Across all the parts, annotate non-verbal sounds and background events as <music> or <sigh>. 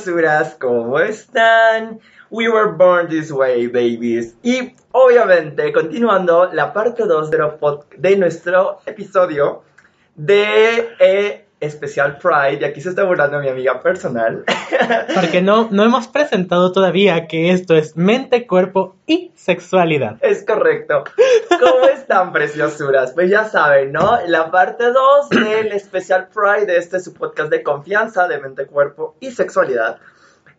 Hola preciosuras, ¿cómo están? We were born this way, babies. Y obviamente, continuando la parte 2 de, lo pod- de nuestro episodio de eh, Especial Pride, y aquí se está burlando mi amiga personal. <laughs> Porque no, no hemos presentado todavía que esto es mente, cuerpo y sexualidad. Es correcto. ¿Cómo <laughs> están, preciosuras? Pues ya saben, ¿no? La parte 2 del especial Pride de este su podcast de confianza de mente, cuerpo y sexualidad.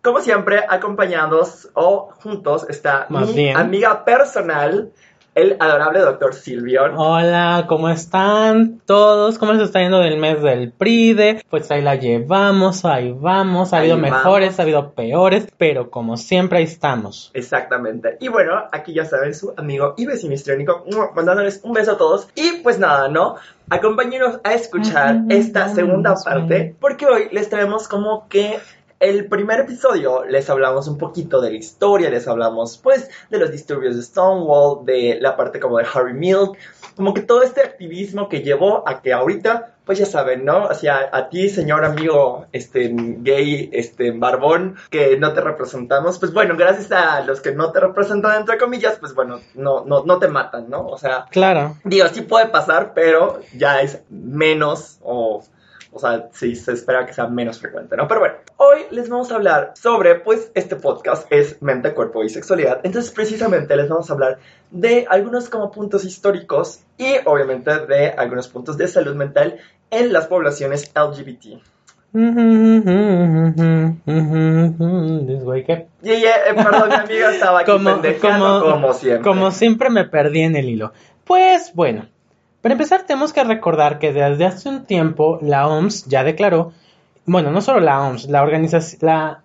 Como siempre, acompañados o juntos está Más mi bien. amiga personal, el adorable doctor Silvion. Hola, ¿cómo están todos? ¿Cómo les está yendo del mes del Pride? Pues ahí la llevamos, ahí vamos. Ha Ahí habido mejores, vamos. ha habido peores, pero como siempre ahí estamos. Exactamente. Y bueno, aquí ya saben, su amigo y ¡mua! mandándoles un beso a todos. Y pues nada, ¿no? Acompáñenos a escuchar esta segunda parte, porque hoy les traemos como que el primer episodio les hablamos un poquito de la historia, les hablamos pues de los disturbios de Stonewall, de la parte como de Harry Milk, como que todo este activismo que llevó a que ahorita, pues ya saben, ¿no? O sea, a ti, señor amigo, este, gay, este, barbón, que no te representamos, pues bueno, gracias a los que no te representan, entre comillas, pues bueno, no, no, no te matan, ¿no? O sea, Claro. digo, sí puede pasar, pero ya es menos o... O sea, sí se espera que sea menos frecuente, ¿no? Pero bueno, hoy les vamos a hablar sobre, pues, este podcast es mente, cuerpo y sexualidad. Entonces, precisamente les vamos a hablar de algunos como puntos históricos y, obviamente, de algunos puntos de salud mental en las poblaciones LGBT. This way que- Y ella, eh, perdón, mi amiga estaba aquí Como, como, como siempre. como siempre me perdí en el hilo. Pues bueno, para empezar tenemos que recordar que desde hace un tiempo la OMS ya declaró, bueno, no solo la OMS, la organización, la,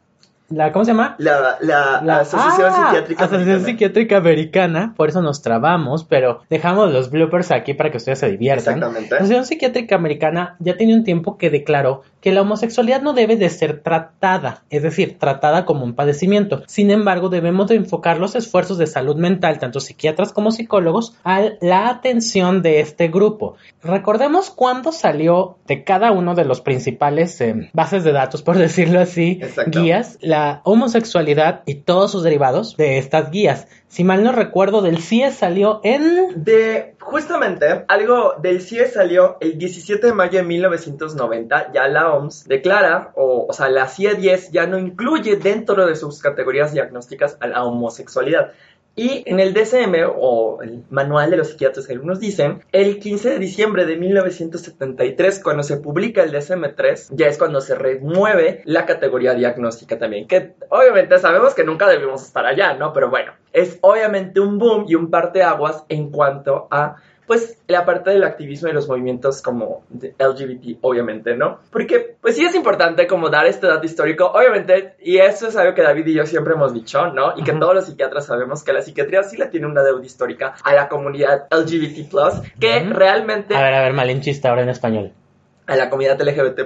la, ¿cómo se llama? La, la, La Asociación Ah, Psiquiátrica Asociación Americana. Psiquiátrica Americana, por eso nos trabamos, pero dejamos los bloopers aquí para que ustedes se diviertan. Exactamente. La Asociación Psiquiátrica Americana ya tiene un tiempo que declaró que la homosexualidad no debe de ser tratada, es decir, tratada como un padecimiento. Sin embargo, debemos de enfocar los esfuerzos de salud mental, tanto psiquiatras como psicólogos, a la atención de este grupo. Recordemos cuándo salió de cada uno de los principales eh, bases de datos, por <laughs> decirlo así, Exacto. guías, la homosexualidad y todos sus derivados de estas guías. Si mal no recuerdo, del CIE salió en... De justamente algo del CIE salió el 17 de mayo de 1990, ya la OMS declara, o, o sea, la CIE 10 ya no incluye dentro de sus categorías diagnósticas a la homosexualidad. Y en el DSM, o el manual de los psiquiatras que algunos dicen, el 15 de diciembre de 1973, cuando se publica el DSM-3, ya es cuando se remueve la categoría diagnóstica también, que obviamente sabemos que nunca debimos estar allá, ¿no? Pero bueno, es obviamente un boom y un parteaguas en cuanto a pues la parte del activismo y los movimientos como de LGBT, obviamente, ¿no? Porque pues sí es importante como dar este dato histórico, obviamente, y eso es algo que David y yo siempre hemos dicho, ¿no? Y que todos los psiquiatras sabemos que la psiquiatría sí le tiene una deuda histórica a la comunidad LGBT+, que realmente... A ver, a ver, malinchista ahora en español. A la comunidad LGBT+,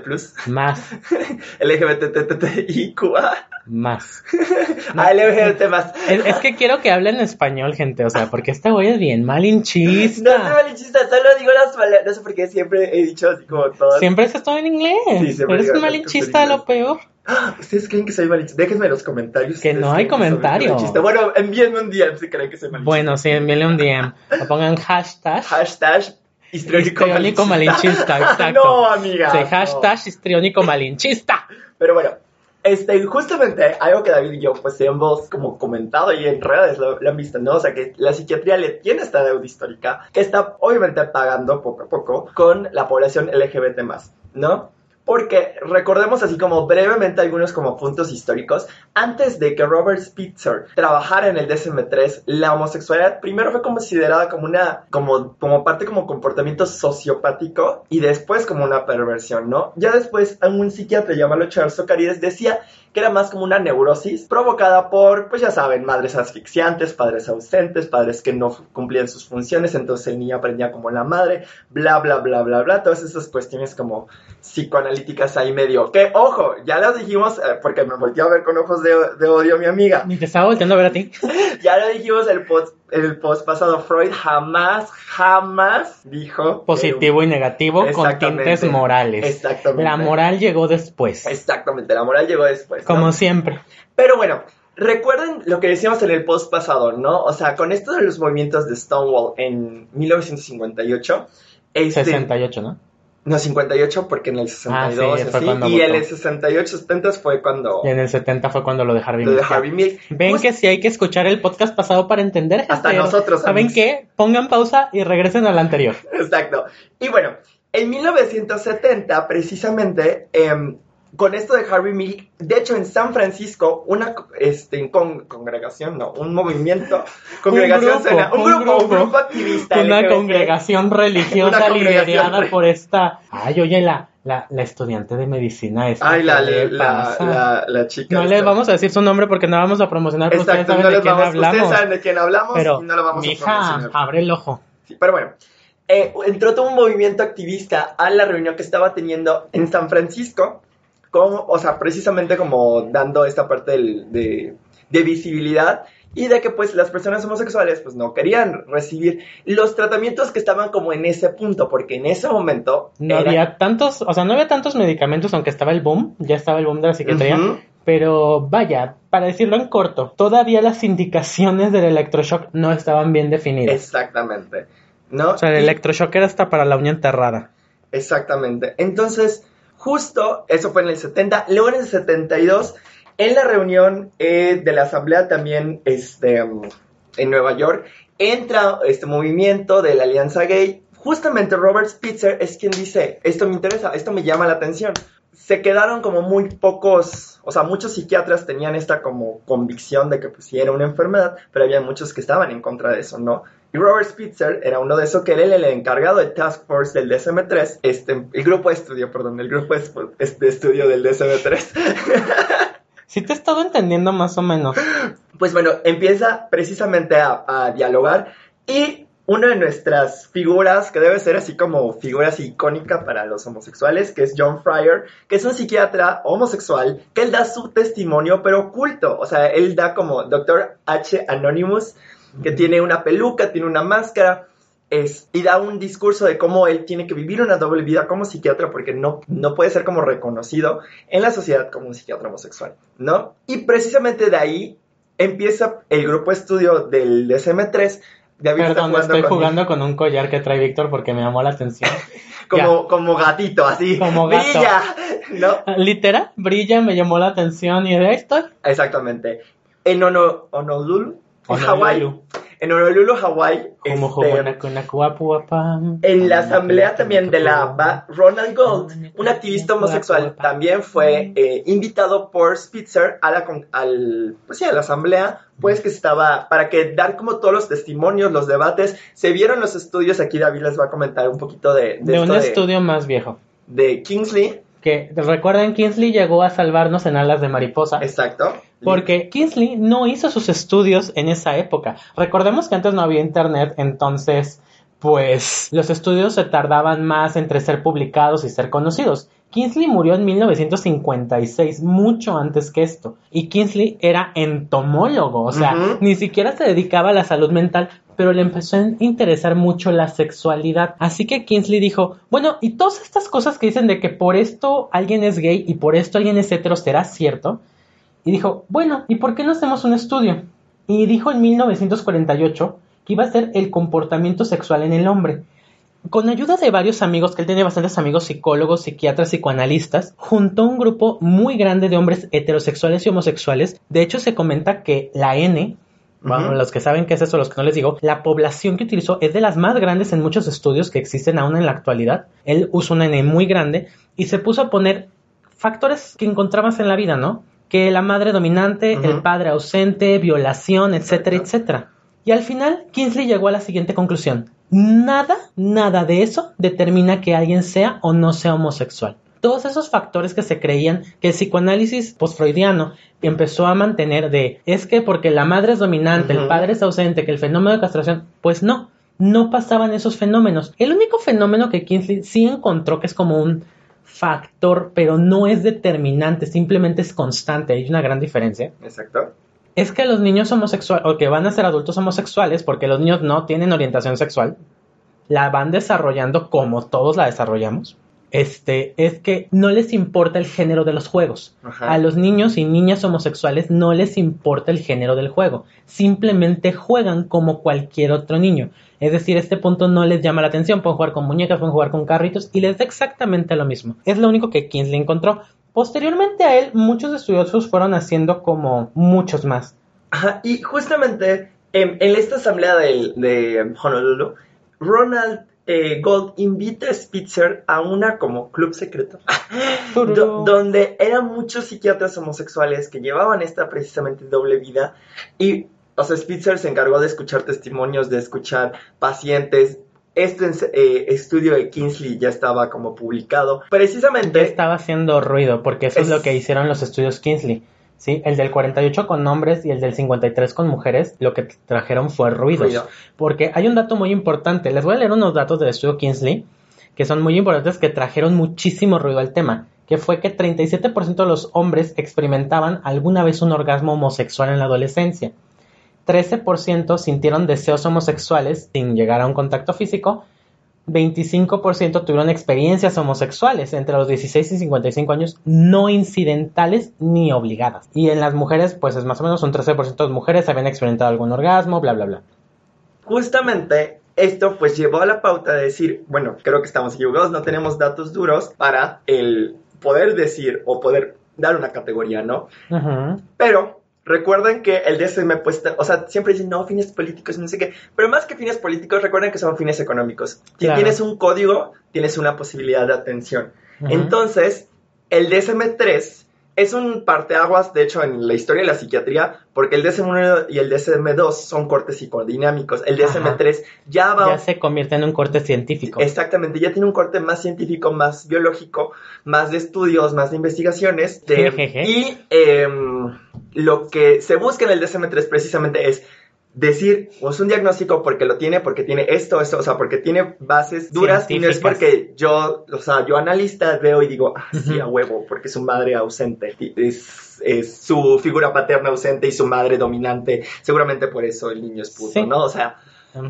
Más, <laughs> LGBTTIQA, más. <laughs> a LGBT+. más. Es, es que quiero que hablen español, gente, o sea, porque esta güey es bien No malinchista. soy malinchista, solo digo las palabras, no sé por qué siempre he dicho así como todas. Siempre es todo en inglés. Sí, siempre Eres un malinchista, lo peor. ¡Ah! <gasps> ¿Ustedes creen que soy malinchista? Déjenme en los comentarios. Que ¿ustedes no hay comentario. Bueno, envíenme un DM si creen que soy malinchista. Bueno, sí, envíale un DM. O pongan hashtag. Hashtag histriónico Histriónico malinchista, <laughs> exacto. no, amiga. No. hashtag histriónico malinchista. Pero bueno, este, justamente algo que David y yo pues hemos como comentado y en redes lo, lo han visto, ¿no? O sea que la psiquiatría le tiene esta deuda histórica que está obviamente pagando poco a poco con la población LGBT ¿no? Porque recordemos así como brevemente algunos como puntos históricos. Antes de que Robert Spitzer trabajara en el DSM-3, la homosexualidad primero fue considerada como una, como, como parte como comportamiento sociopático y después como una perversión, ¿no? Ya después un psiquiatra llamado Charles Socarides decía que era más como una neurosis provocada por, pues ya saben, madres asfixiantes, padres ausentes, padres que no cumplían sus funciones, entonces el niño aprendía como la madre, bla, bla, bla, bla, bla, todas esas cuestiones como psicoanalíticas ahí medio. Que, ojo, ya lo dijimos, eh, porque me volteó a ver con ojos de, de odio mi amiga, Ni te estaba volteando a ver a ti. <laughs> ya lo dijimos el post, el post pasado, Freud jamás, jamás dijo... Positivo y negativo con tintes morales. Exactamente. La moral llegó después. Exactamente, la moral llegó después. ¿No? Como siempre. Pero bueno, recuerden lo que decíamos en el post pasado, ¿no? O sea, con esto de los movimientos de Stonewall en 1958, este, 68, ¿no? no 58 porque en el 62 Ah, sí, así, y en el 68 70 fue cuando Y en el 70 fue cuando lo de Harvey lo de Milk. Harvey Milk. Ven Pues, que sí hay que escuchar el podcast pasado para entender. Hasta nosotros, ¿Saben amigos. qué? Pongan pausa y regresen al anterior. Exacto. Y bueno, en 1970 precisamente em, con esto de Harvey Milk, de hecho en San Francisco, una este, con- congregación, no, un movimiento, <laughs> congregación grupo, suena- un, un grupo, un grupo. activista. Una LGBT, congregación <laughs> religiosa Una congregación liderada re- por esta. Ay, oye, la, la, la estudiante de medicina esta. Ay, la, ¿qué le la, la, la chica. No esta. les vamos a decir su nombre porque no vamos a promocionar, ustedes Exacto, saben no de quién vamos, hablamos. ustedes saben de quién hablamos pero, y no lo vamos a mija, promocionar. abre el ojo. Sí, pero bueno, eh, entró todo un movimiento activista a la reunión que estaba teniendo en San Francisco, como, o sea, precisamente como dando esta parte del- de, de visibilidad y de que pues las personas homosexuales pues no querían recibir los tratamientos que estaban como en ese punto, porque en ese momento No era- había tantos, o sea, no había tantos medicamentos, aunque estaba el boom, ya estaba el boom de la psiquiatría. Pero vaya, para decirlo en corto, todavía las indicaciones del electroshock no estaban bien definidas. Exactamente. ¿No? O sea, el Y- electroshock era hasta para la uña enterrada. Exactamente. Entonces, justo eso fue en el 70. Luego en el 72, en la reunión eh, de la asamblea también este, en Nueva York, entra este movimiento de la Alianza Gay. Justamente Robert Spitzer es quien dice, esto me interesa, esto me llama la atención. Se quedaron como muy pocos, o sea, muchos psiquiatras tenían esta como convicción de que pues sí era una enfermedad, pero había muchos que estaban en contra de eso, ¿no? Y Robert Spitzer era uno de esos que era el, el encargado del Task Force del DSM-3, este, el grupo de estudio, perdón, el grupo de, de estudio del DSM-3. <laughs> Sí te he estado entendiendo más o menos. Pues bueno, empieza precisamente a, a dialogar y una de nuestras figuras, que debe ser así como figura así icónica para los homosexuales, que es John Fryer, que es un psiquiatra homosexual, que él da su testimonio, pero oculto. O sea, él da como Dr. H. Anonymous, que tiene una peluca, tiene una máscara, es, y da un discurso de cómo él tiene que vivir una doble vida como psiquiatra porque no, no puede ser como reconocido en la sociedad como un psiquiatra homosexual, ¿no? Y precisamente de ahí empieza el grupo estudio del DSM-3. David Perdón, estoy con- jugando con un collar que trae Víctor porque me llamó la atención. <laughs> como, como gatito, así. Como gato. ¡Brilla! ¿No? Literal, brilla, me llamó la atención y de ahí estoy. Exactamente. En Ono- Honolulu, en Hawái. En Honolulu, Hawái. Como este. En la asamblea también de la Ronald Gold, un activista homosexual, también fue eh, invitado por Spitzer a la, al, pues sí, a la asamblea, pues que estaba, para que dar como todos los testimonios, los debates, se vieron los estudios, aquí David les va a comentar un poquito de, de, De esto un de- estudio más viejo. de Kingsley, Que recuerden, Kingsley llegó a salvarnos en alas de mariposa. exacto. Porque Kingsley no hizo sus estudios en esa época. Recordemos que antes no había internet, entonces pues los estudios se tardaban más entre ser publicados y ser conocidos. Kingsley murió en 1956, mucho antes que esto. Y Kingsley era entomólogo, o sea, ni siquiera se dedicaba a la salud mental, pero le empezó a interesar mucho la sexualidad. Así que Kingsley dijo, bueno, y todas estas cosas que dicen de que por esto alguien es gay y por esto alguien es hetero, ¿será cierto? Y dijo, bueno, ¿y por qué no hacemos un estudio? Y dijo en 1948 que iba a ser el comportamiento sexual en el hombre. Con ayuda de varios amigos, que él tenía bastantes amigos psicólogos, psiquiatras, psicoanalistas, juntó un grupo muy grande de hombres heterosexuales y homosexuales. De hecho, se comenta que la N, bueno, los que saben qué es eso, los que no les digo, la población que utilizó es de las más grandes en muchos estudios que existen aún en la actualidad. Él usó una N muy grande y se puso a poner factores que encontrabas en la vida, ¿no? Que la madre dominante, el padre ausente, violación, etcétera, etcétera. Y al final, Kingsley llegó a la siguiente conclusión. Nada, nada de eso determina que alguien sea o no sea homosexual. Todos esos factores que se creían que el psicoanálisis postfreudiano empezó a mantener de es que porque la madre es dominante, el padre es ausente, que el fenómeno de castración, pues no, no pasaban esos fenómenos. El único fenómeno que Kingsley sí encontró que es como un factor, pero no es determinante, simplemente es constante, hay una gran diferencia Exacto. es que los niños homosexuales, o que van a ser adultos homosexuales, porque los niños no tienen orientación sexual, la van desarrollando como todos la desarrollamos. Este, es que no les importa el género de los juegos. Ajá. A los niños y niñas homosexuales no les importa el género del juego. Simplemente juegan como cualquier otro niño. Es decir, este punto no les llama la atención. Pueden jugar con muñecas, pueden jugar con carritos y les da exactamente lo mismo. Es lo único que Kingsley encontró. Posteriormente a él, muchos estudiosos fueron haciendo como muchos más. Ajá, y justamente en, en esta asamblea del- de, Honolulu, Ronald eh, Gold invita a Spitzer a una como club secreto, do- donde eran muchos psiquiatras homosexuales que llevaban esta precisamente doble vida y, o sea, Spitzer se encargó de escuchar testimonios, de escuchar pacientes. Este eh, estudio de Kingsley ya estaba como publicado. Ya Precisamente estaba haciendo ruido, porque eso es, Es- lo que hicieron los estudios Kingsley. ¿Sí? El del 48 con hombres y el del 53 con mujeres, lo que trajeron fue ruidos. Ruido. Porque hay un dato muy importante. Les voy a leer unos datos del estudio Kingsley, que son muy importantes, que trajeron muchísimo ruido al tema. Que fue que 37% de los hombres experimentaban alguna vez un orgasmo homosexual en la adolescencia. 13% sintieron deseos homosexuales sin llegar a un contacto físico. 25% tuvieron experiencias homosexuales entre los 16 y 55 años, no incidentales ni obligadas. Y en las mujeres, pues es más o menos un 13% de mujeres habían experimentado algún orgasmo, bla, bla, bla. justamente esto pues llevó a la pauta de decir, bueno, creo que estamos equivocados, no tenemos datos duros para el poder decir o poder dar una categoría, ¿no? Pero recuerden que el DSM pues, o sea, siempre dicen, no, fines políticos, no sé qué, pero más que fines políticos, recuerden que son fines económicos. Si Claro. tienes un código, tienes una posibilidad de atención. Ujú. Entonces, el DSM-3 es un parteaguas, de hecho, en la historia de la psiquiatría, porque el DSM-1 y el DSM-2 son cortes psicodinámicos. El DSM-3 ya va... Ya se convierte en un corte científico. Exactamente, ya tiene un corte más científico, más biológico, más de estudios, más de investigaciones. de- y em, lo que se busca en el DSM-3 precisamente es decir, o es un diagnóstico porque lo tiene, porque tiene esto, esto, o sea, porque tiene bases duras y no es porque yo, o sea, yo analista veo y digo, ah, sí, a huevo, porque su madre ausente, es, es su figura paterna ausente y su madre dominante, seguramente por eso el niño es puto, Sí. ¿no? O sea,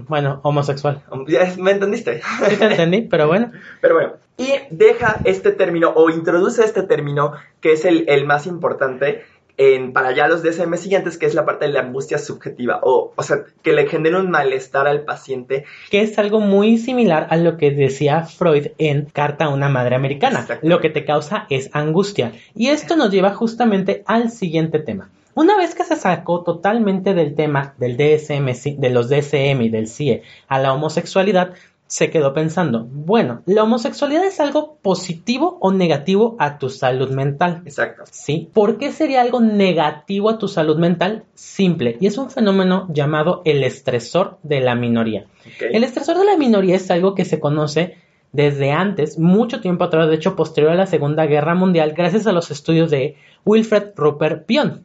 Bueno, homosexual. ya- ¿me entendiste? Sí te entendí, pero bueno. <laughs> Pero bueno, y deja este término o introduce este término que es el, el más importante en, para ya los DSM siguientes, que es la parte de la angustia subjetiva, o, o sea, que le genera un malestar al paciente. Que es algo muy similar a lo que decía Freud en Carta a una Madre Americana. Lo que te causa es angustia. Y esto nos lleva justamente al siguiente tema. Una vez que se sacó totalmente del tema del DSM, de los DSM y del CIE a la homosexualidad, se quedó pensando, bueno, ¿la homosexualidad es algo positivo o negativo a tu salud mental? Exacto. ¿Sí? ¿Por qué sería algo negativo a tu salud mental? Simple, y es un fenómeno llamado el estresor de la minoría. El estresor de la minoría es algo que se conoce desde antes, mucho tiempo atrás, de hecho posterior a la Segunda Guerra Mundial, gracias a los estudios de Wilfred Rupert Pion,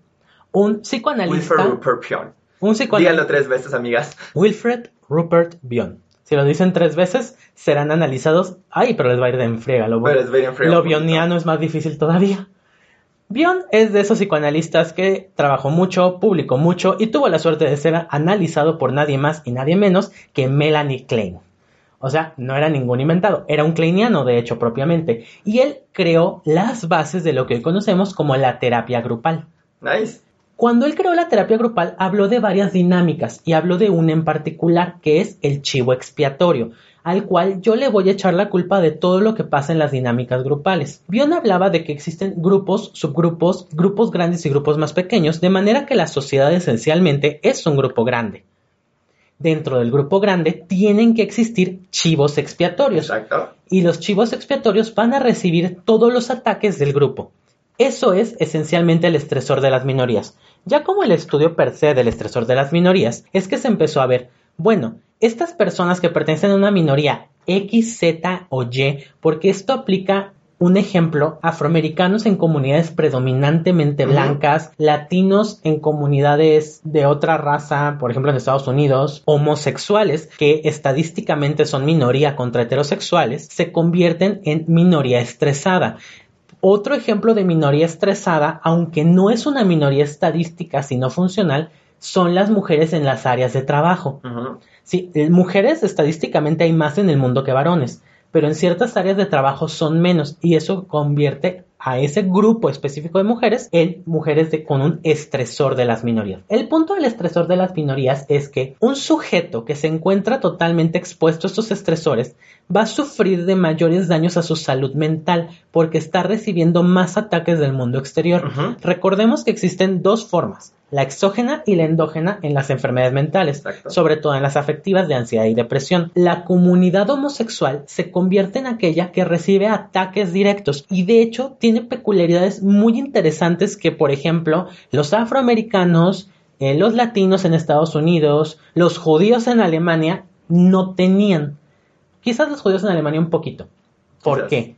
un psicoanalista, Wilfred Rupert Pion. un Díganlo psicoanalista, tres veces, amigas. Wilfred Rupert Bion, Si lo dicen tres veces, serán analizados. Ay, pero les va a ir de enfriega. Lo, Pero les va a ir lo bioniano es más difícil todavía. Bion es de esos psicoanalistas que trabajó mucho, publicó mucho y tuvo la suerte de ser analizado por nadie más y nadie menos que Melanie Klein. O sea, no era ningún inventado, era un kleiniano de hecho propiamente. Y él creó las bases de lo que hoy conocemos como la terapia grupal. Nice. Cuando él creó la terapia grupal, habló de varias dinámicas y habló de una en particular, que es el chivo expiatorio, al cual yo le voy a echar la culpa de todo lo que pasa en las dinámicas grupales. Bion hablaba de que existen grupos, subgrupos, grupos grandes y grupos más pequeños, de manera que la sociedad esencialmente es un grupo grande. Dentro del grupo grande tienen que existir chivos expiatorios Exacto. y los chivos expiatorios van a recibir todos los ataques del grupo. Eso es esencialmente el estresor de las minorías. Ya como el estudio per se del estresor de las minorías, es que se empezó a ver, bueno, estas personas que pertenecen a una minoría X, Z o Y, porque esto aplica un ejemplo, afroamericanos en comunidades predominantemente blancas, latinos en comunidades de otra raza, por ejemplo en Estados Unidos, homosexuales, que estadísticamente son minoría contra heterosexuales, se convierten en minoría estresada. Otro ejemplo de minoría estresada, aunque no es una minoría estadística sino funcional, son las mujeres en las áreas de trabajo. Sí, eh, mujeres estadísticamente hay más en el mundo que varones, pero en ciertas áreas de trabajo son menos y eso convierte a ese grupo específico de mujeres en mujeres de- con un estresor de las minorías. El punto del estresor de las minorías es que un sujeto que se encuentra totalmente expuesto a estos estresores va a sufrir de mayores daños a su salud mental porque está recibiendo más ataques del mundo exterior. Recordemos que existen dos formas, la exógena y la endógena en las enfermedades mentales, Exacto. sobre todo en las afectivas de ansiedad y depresión. La comunidad homosexual se convierte en aquella que recibe ataques directos y de hecho tiene peculiaridades muy interesantes que, por ejemplo, los afroamericanos, eh, los latinos en Estados Unidos, los judíos en Alemania no tenían. Quizás los judíos en Alemania un poquito. ¿Por Quizás. qué?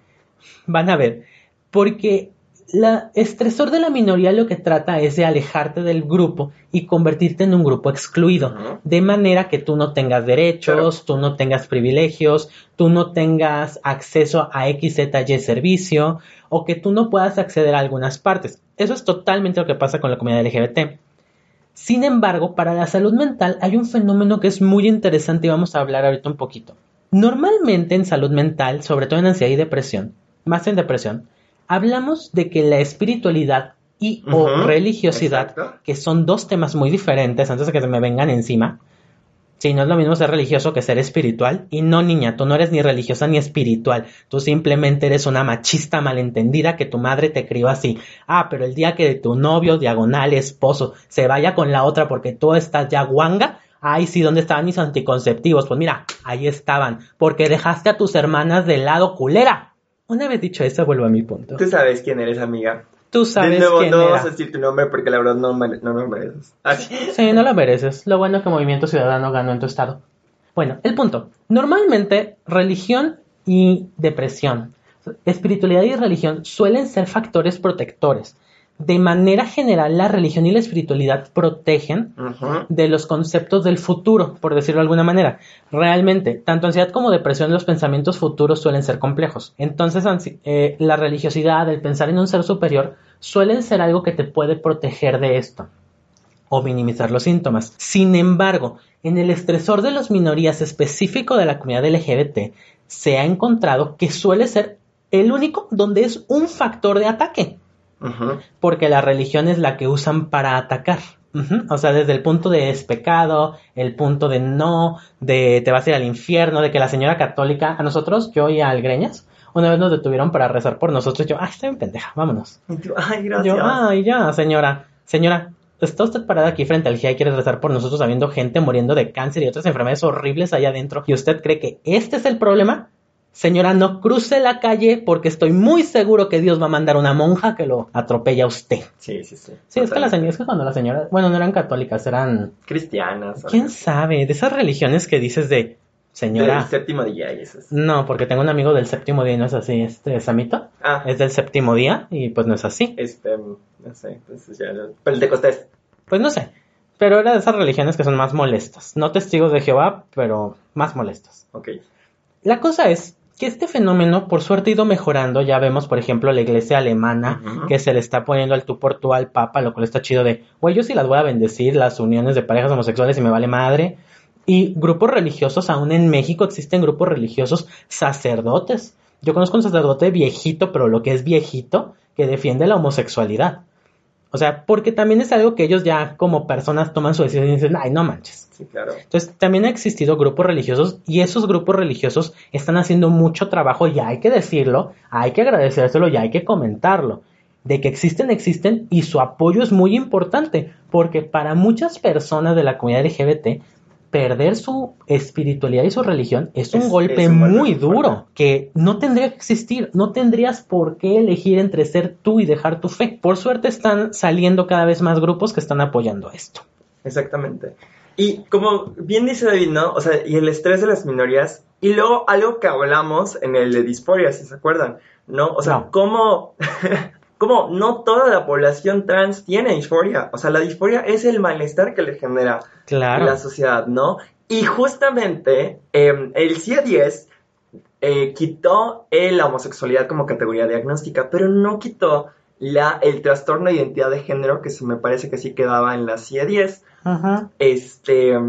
Van a ver. Porque la estresor de la minoría lo que trata es de alejarte del grupo y convertirte en un grupo excluido. De manera que tú no tengas derechos, tú no tengas privilegios, tú no tengas acceso a XZY servicio o que tú no puedas acceder a algunas partes. Eso es totalmente lo que pasa con la comunidad LGBT. Sin embargo, para la salud mental hay un fenómeno que es muy interesante y vamos a hablar ahorita un poquito. Normalmente en salud mental, sobre todo en ansiedad y depresión, más en depresión, hablamos de que la espiritualidad y o Ujú, religiosidad, exacto. que son dos temas muy diferentes antes de que se me vengan encima. Si no es lo mismo ser religioso que ser espiritual. Y no, niña, tú no eres ni religiosa ni espiritual. Tú simplemente eres una machista malentendida que tu madre te crió así. Ah, pero el día que tu novio, diagonal, esposo, se vaya con la otra porque tú estás ya guanga. Ay, sí, ¿dónde estaban mis anticonceptivos? Pues mira, ahí estaban. Porque dejaste a tus hermanas de lado, culera. Una vez dicho eso, vuelvo a mi punto. Tú sabes quién eres, amiga. Tú sabes de nuevo, quién no era. vamos a decir tu nombre porque la verdad no, no lo mereces. Así. Sí, no lo mereces. Lo bueno es que Movimiento Ciudadano ganó en tu estado. Bueno, el punto. Normalmente, religión y depresión, espiritualidad y religión suelen ser factores protectores. De manera general, la religión y la espiritualidad protegen de los conceptos del futuro, por decirlo de alguna manera. Realmente, tanto ansiedad como depresión, los pensamientos futuros suelen ser complejos. Entonces, eh, la religiosidad, el pensar en un ser superior, suelen ser algo que te puede proteger de esto o minimizar los síntomas. Sin embargo, en el estresor de las minorías específico de la comunidad LGBT, se ha encontrado que suele ser el único donde es un factor de ataque Porque la religión es la que usan para atacar. O sea, desde el punto de es pecado, el punto de no, de te vas a ir al infierno, de que la señora católica, a nosotros, yo y a Algreñas, una vez nos detuvieron para rezar por nosotros, yo, ay, estoy bien pendeja, vámonos. Y tú, ay, gracias. Yo, ay, ya, señora, señora, está usted parada aquí frente al GIA y quiere rezar por nosotros habiendo gente muriendo de cáncer y otras enfermedades horribles allá adentro, y usted cree que este es el problema? Señora, no cruce la calle porque estoy muy seguro que Dios va a mandar una monja que lo atropella a usted. Sí, sí, sí. Sí, es que la Totalmente. señora, es que cuando la señora, bueno, no eran católicas, eran, Cristianas. quién algo. sabe, de esas religiones que dices de, Del señora, séptimo día y eso es. no, porque tengo un amigo del séptimo día y no es así, este Samito, Ah, es del séptimo día y pues no es así. este, no sé, entonces ya, no- pero el de Costés. Pues no sé. Pero era de esas religiones que son más molestas. No testigos de Jehová, pero más molestas. Ok. La cosa es que este fenómeno, por suerte, ha ido mejorando. Ya vemos, por ejemplo, la iglesia alemana que se le está poniendo al tú por tú al papa, lo cual está chido de, güey, yo sí las voy a bendecir, las uniones de parejas homosexuales y me vale madre. Y grupos religiosos, aún en México existen grupos religiosos sacerdotes. Yo conozco un sacerdote viejito, pero lo que es viejito, que defiende la homosexualidad. O sea, porque también es algo que ellos ya como personas toman su decisión y dicen, ay, no manches. Sí, claro. Entonces, también ha existido grupos religiosos y esos grupos religiosos están haciendo mucho trabajo y hay que decirlo, hay que agradecérselo y hay que comentarlo. De que existen, existen y su apoyo es muy importante porque para muchas personas de la comunidad LGBT, perder su espiritualidad y su religión es un Es- golpe es un golpe muy duro fuerte. que no tendría que existir. No tendrías por qué elegir entre ser tú y dejar tu fe. Por suerte están saliendo cada vez más grupos que están apoyando esto. Exactamente. Y como bien dice David, ¿no? O sea, y el estrés de las minorías. Y luego algo que hablamos en el de disforia, si se acuerdan, ¿no? O sea, No. cómo, <laughs> cómo no toda la población trans tiene disforia. O sea, la disforia es el malestar que le genera Claro. la sociedad, ¿no? Y justamente eh, el CIE-10 eh, quitó eh, la homosexualidad como categoría diagnóstica, pero no quitó la, el trastorno de identidad de género que se me parece que sí quedaba en la CIE-10. Ajá. Este,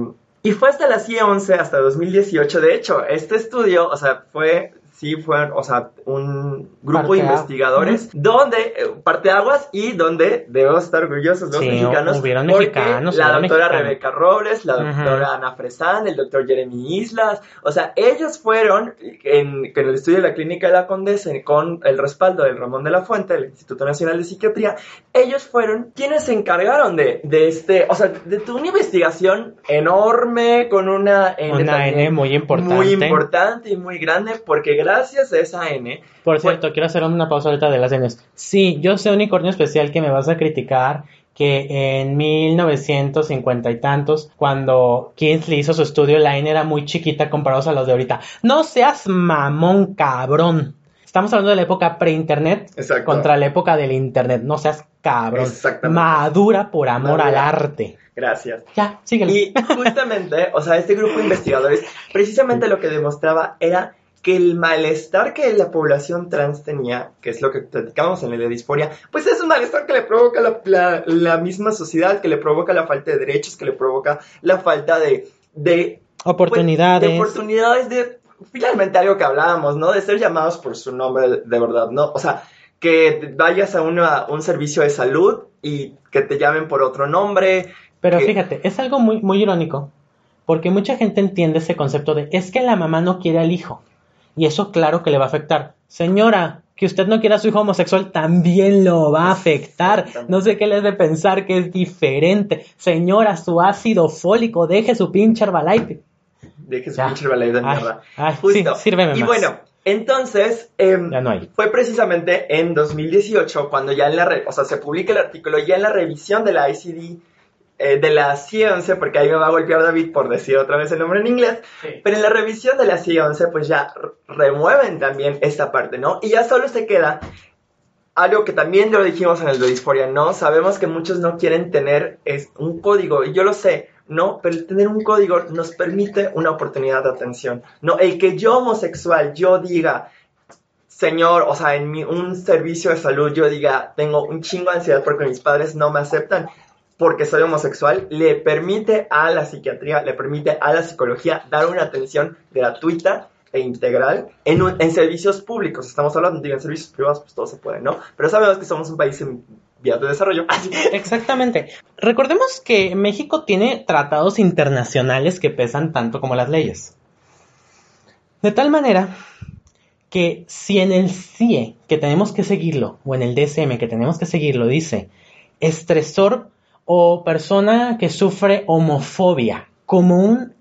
y fue hasta la CIE-11, hasta 2018. De hecho, este estudio, o sea, fue, sí, fue, o sea, un grupo de Parteaguas. investigadores donde, eh, parteaguas y donde debemos estar orgullosos los Sí, mexicanos. hubieron mexicanos, La doctora mexicanos. Rebeca Robles, la doctora Ana Fresán, el doctor Jeremy Islas, o sea, ellos fueron en, en el estudio de la clínica de la Condesa con el respaldo del Ramón de la Fuente, del Instituto Nacional de Psiquiatría, ellos fueron quienes se encargaron de, de este, o sea, de tu- una investigación enorme con una N, Una N muy importante. muy importante y muy grande, porque gracias a esa N, Por fue- cierto, quiero hacer una pausa ahorita de las Ns. Sí, yo sé, unicornio especial, que me vas a criticar que en 1950 y tantos, cuando Kingsley hizo su estudio, la N era muy chiquita comparados a los de ahorita. No seas mamón, cabrón. Estamos hablando de la época pre-internet contra la época del internet. No seas cabrón. Exactamente. Madura por amor al arte. gracias. Ya, síguele. Y justamente, o sea, este grupo de investigadores, precisamente <laughs> lo que demostraba era que el malestar que la población trans tenía, que es lo que platicábamos en el de disforia, pues es un malestar que le provoca la, la- la misma sociedad, que le provoca la falta de derechos, que le provoca la falta de... de Oportunidades. pues, de oportunidades de, finalmente algo que hablábamos, ¿no? De ser llamados por su nombre de, de verdad, ¿no? O sea, que vayas a una- un servicio de salud y que te llamen por otro nombre. Pero que- fíjate, es algo muy, muy irónico, porque mucha gente entiende ese concepto de es que la mamá no quiere al hijo, y eso claro que le va a afectar. Señora, que usted no quiera a su hijo homosexual también lo va a afectar. No sé qué le has de pensar que es diferente. Señora, su ácido fólico, deje su pinche Herbalife. Deje su Ya. pinche ballet de mierda. ay, Justo. sí, sírveme y más. bueno, entonces, em, Ya no hay. fue precisamente en 2018 cuando ya en la, re- o sea, se publica el artículo, ya en la revisión de la ICD, eh, de la C11, porque ahí me va a golpear David por decir otra vez el nombre en inglés, pero en la revisión de la C11, pues ya remueven también esta parte, ¿no? Y ya solo se queda algo que también lo dijimos en el de disforia, ¿no? Sabemos que muchos no quieren tener es un código, y yo lo sé, ¿no? Pero tener un código nos permite una oportunidad de atención, ¿no? El que yo homosexual, yo diga, señor, o sea, en mi, un servicio de salud yo diga, tengo un chingo de ansiedad porque mis padres no me aceptan porque soy homosexual, le permite a la psiquiatría, le permite a la psicología dar una atención gratuita e integral en, un- en servicios públicos. Estamos hablando, digo, en servicios privados, pues todo se puede, ¿no? Pero sabemos que somos un país en vías de desarrollo. <laughs> Exactamente. Recordemos que México tiene tratados internacionales que pesan tanto como las leyes. De tal manera que si en el CIE, que tenemos que seguirlo, o en el DSM, que tenemos que seguirlo, dice estresor o persona que sufre homofobia como un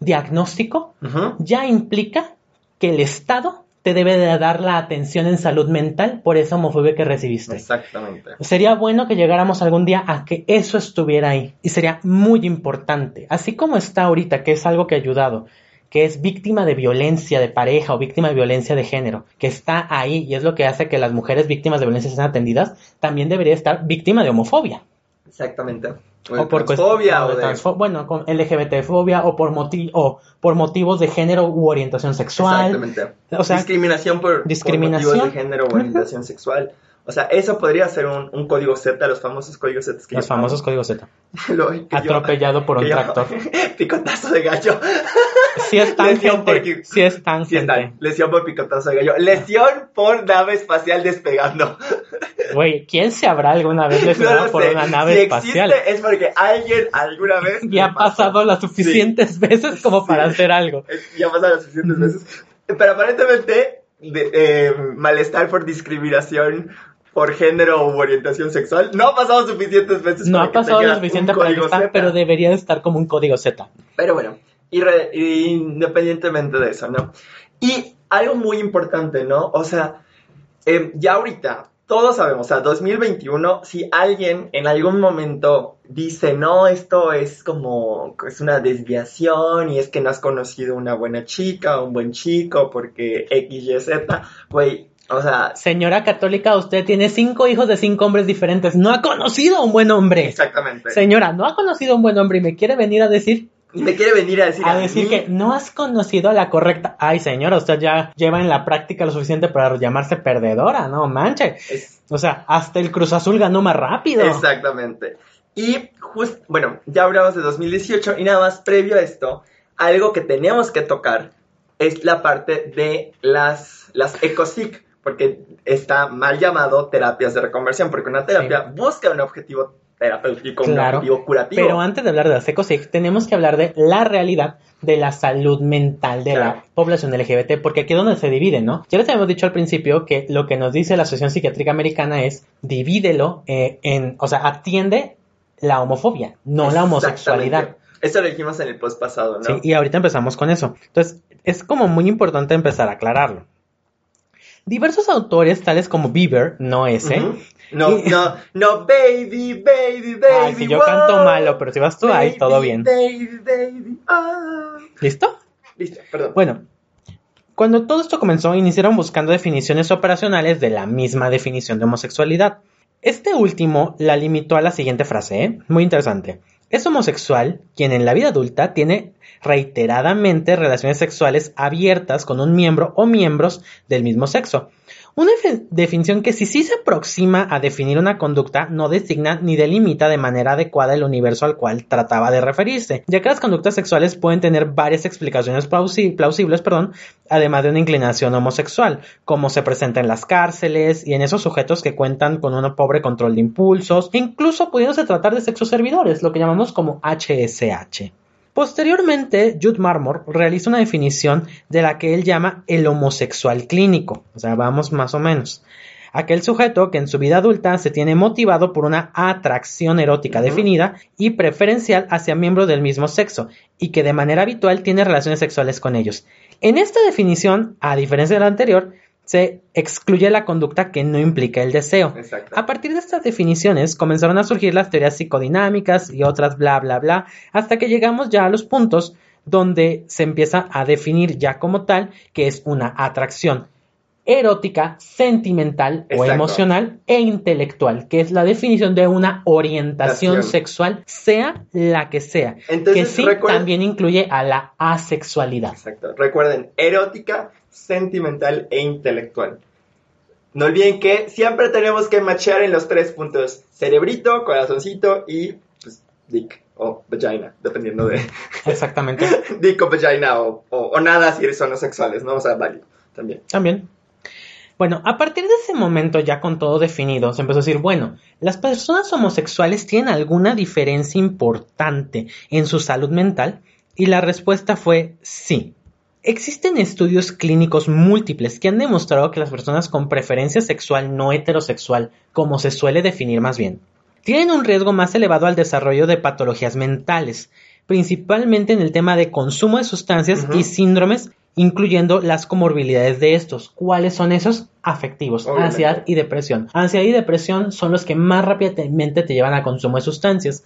diagnóstico, ya implica que el Estado te debe de dar la atención en salud mental por esa homofobia que recibiste. Exactamente. Sería bueno que llegáramos algún día a que eso estuviera ahí y sería muy importante, así como está ahorita, que es algo que ha ayudado, que es víctima de violencia de pareja o víctima de violencia de género, que está ahí y es lo que hace que las mujeres víctimas de violencia sean atendidas, también debería estar víctima de homofobia. Exactamente. O, de por transfobia o o de bueno, con LGBT-fobia o por moti- o por motivos de género u orientación sexual. Exactamente. O sea, discriminación por, por discriminación. motivos de género o Ujú. orientación sexual. O sea, eso podría ser un, un código Z, los famosos códigos Z que los famosos amo. códigos Z. <laughs> Lo- que yo- Atropellado por un yo- tractor. <laughs> Picotazo de gallo. Sí están, <laughs> Lesión gente. porque- Sí están, Sí. Lesión por picotazo de gallo. Lesión por nave espacial despegando. Güey, ¿quién se habrá alguna vez lesionado por una nave si espacial? existe es porque alguien alguna vez Y ha pasado las suficientes veces como para hacer algo. Es- Ya ha pasado las suficientes veces. Pero aparentemente, de- eh, malestar por discriminación por género u orientación sexual no ha pasado suficientes veces. No ha pasado lo suficiente para que está, pero debería estar como un código Z. Pero bueno, irre- independientemente de eso, ¿no? Y algo muy importante, ¿no? O sea, eh, ya ahorita, todos sabemos, o sea, 2021, si alguien en algún momento dice, no, esto es como, es una desviación y es que no has conocido una buena chica o un buen chico porque X, Y, Z, güey, o sea, Señora católica, usted tiene cinco hijos de cinco hombres diferentes. No ha conocido a un buen hombre. exactamente. Señora, no ha conocido a un buen hombre y me quiere venir a decir, Y me quiere venir a decir a decir mí, que no has conocido a la correcta. Ay, señora, usted ya lleva en la práctica lo suficiente para llamarse perdedora, no manche. es- O sea, hasta el Cruz Azul ganó más rápido. Exactamente. Y justo, bueno, ya hablamos de 2018 y nada más previo a esto, algo que tenemos que tocar es la parte de las, las ECOSIC, porque está mal llamado terapias de reconversión, porque una terapia busca un objetivo terapéutico, un objetivo curativo. Pero antes de hablar de las ECOSIC, tenemos que hablar de la realidad de la salud mental de Claro. la población LGBT, porque aquí es donde se divide, ¿no? Ya les habíamos dicho al principio que lo que nos dice la Asociación Psiquiátrica Americana es divídelo eh, en, o sea, atiende la homofobia, no la homosexualidad. Eso lo dijimos en el post pasado, ¿no? Sí, y ahorita empezamos con eso. Entonces, es como muy importante empezar a aclararlo. Diversos autores, tales como Bieber, no ese. No, Y- no, no, baby, baby, <laughs> baby. Ay, si yo wow. canto malo, pero si vas tú ahí, todo bien. Baby, baby, ah. ¿Listo? Listo, perdón. Bueno, cuando todo esto comenzó, iniciaron buscando definiciones operacionales de la misma definición de homosexualidad. Este último la limitó a la siguiente frase, ¿eh? muy interesante. Es homosexual quien en la vida adulta tiene reiteradamente relaciones sexuales abiertas con un miembro o miembros del mismo sexo. Una defi- definición que si sí se aproxima a definir una conducta, no designa ni delimita de manera adecuada el universo al cual trataba de referirse, ya que las conductas sexuales pueden tener varias explicaciones plausi- plausibles, perdón, además de una inclinación homosexual, como se presenta en las cárceles y en esos sujetos que cuentan con un pobre control de impulsos, incluso pudiéndose tratar de sexos servidores, lo que llamamos como HSH. Posteriormente, Jude Marmor realiza una definición de la que él llama el homosexual clínico, o sea, vamos más o menos. Aquel sujeto que en su vida adulta se tiene motivado por una atracción erótica definida y preferencial hacia miembros del mismo sexo y que de manera habitual tiene relaciones sexuales con ellos. En esta definición, a diferencia de la anterior, se excluye la conducta que no implica el deseo. Exacto. A partir de estas definiciones comenzaron a surgir las teorías psicodinámicas y otras bla bla bla, hasta que llegamos ya a los puntos donde se empieza a definir ya como tal que es una atracción erótica, sentimental o emocional e intelectual, que es la definición de una orientación Nación. sexual, sea la que sea, Entonces, que sí recuerden- también incluye a la asexualidad. Exacto. Recuerden, erótica, sentimental e intelectual. No olviden que siempre tenemos que machear en los tres puntos: cerebrito, corazoncito y pues, dick o vagina, dependiendo de <laughs> Exactamente. <laughs> dick o vagina o, o- o nada si son los sexuales, ¿no? O sea, válido también. También. Bueno, a partir de ese momento, ya con todo definido, se empezó a decir, bueno, ¿las personas homosexuales tienen alguna diferencia importante en su salud mental? Y la respuesta fue sí. Existen estudios clínicos múltiples que han demostrado que las personas con preferencia sexual no heterosexual, como se suele definir más bien, tienen un riesgo más elevado al desarrollo de patologías mentales, principalmente en el tema de consumo de sustancias y síndromes, incluyendo las comorbilidades de estos. ¿Cuáles son esos? Afectivos, Obviamente. ansiedad y depresión. Ansiedad y depresión son los que más rápidamente te llevan a consumo de sustancias.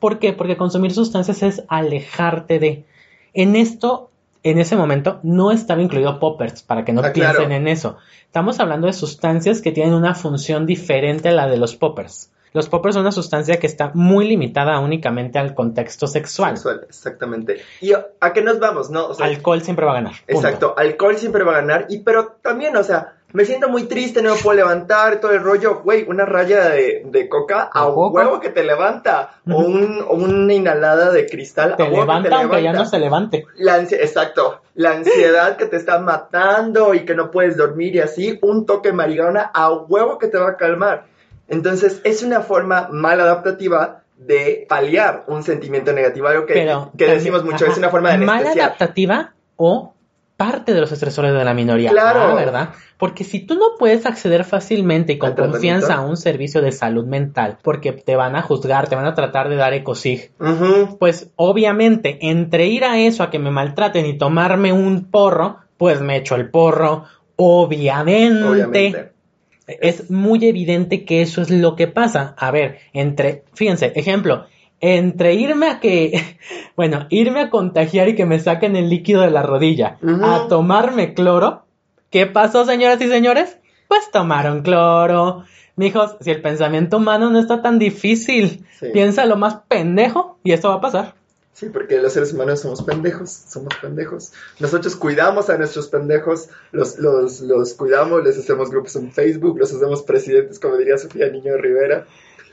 ¿Por qué? Porque consumir sustancias es alejarte de. En esto, en ese momento, no estaba incluido poppers, para que no Ah, piensen claro. en eso. Estamos hablando de sustancias que tienen una función diferente a la de los poppers. Los poppers son una sustancia que está muy limitada únicamente al contexto sexual. Sexual, exactamente. ¿Y a qué nos vamos, no? O sea, Alcohol siempre va a ganar. punto. Exacto, alcohol siempre va a ganar, y pero también, o sea, me siento muy triste, no me puedo levantar, todo el rollo, güey, una raya de, de coca a huevo que te levanta, o, un, o una inhalada de cristal Te a huevo levanta que te aunque ya levanta. no se levante. La exacto, la ansiedad que te está matando y que no puedes dormir y así, un toque de marihuana a huevo que te va a calmar. Entonces, es una forma mal adaptativa de paliar un sentimiento negativo, algo que, Pero que también- decimos mucho, ajá, es una forma de Mal anestesiar. adaptativa o parte de los estresores de la minoría. Claro. Ah, ¿verdad? Porque si tú no puedes acceder fácilmente y con confianza a un servicio de salud mental, porque te van a juzgar, te van a tratar de dar ecosig, pues obviamente entre ir a eso, a que me maltraten y tomarme un porro, pues me echo el porro, obviamente. Obviamente. Es muy evidente que eso es lo que pasa. A ver, entre, fíjense, ejemplo, entre irme a que, <laughs> bueno, irme a contagiar y que me saquen el líquido de la rodilla, a tomarme cloro, ¿qué pasó, señoras y señores? Pues tomaron cloro. Mijos, si el pensamiento humano no está tan difícil, Sí. piensa lo más pendejo y esto va a pasar. Sí, porque los seres humanos somos pendejos, somos pendejos. Nosotros cuidamos a nuestros pendejos, los, los, los cuidamos, les hacemos grupos en Facebook, los hacemos presidentes, como diría Sofía Niño Rivera,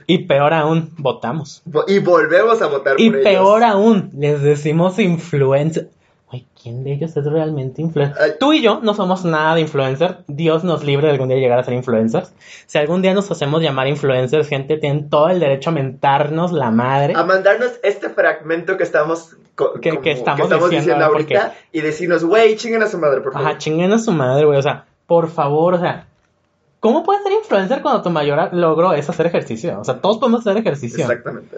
Y peor aún, votamos. vo- y volvemos a votar Y por ellos. peor aún, les decimos influencer. Ay, ¿quién de ellos es realmente influencer? Tú y yo no somos nada de influencer. Dios nos libre de algún día llegar a ser influencers. Si algún día nos hacemos llamar influencers, gente, tienen todo el derecho a mentarnos la madre. A mandarnos este fragmento que estamos, Que- como- que estamos diciendo ahorita y decirnos, güey, chinguen a su madre, por favor. Ajá, chinguen a su madre, güey. O sea, por favor, o sea, ¿cómo puedes ser influencer cuando tu mayor logro es hacer ejercicio? O sea, todos podemos hacer ejercicio. Exactamente.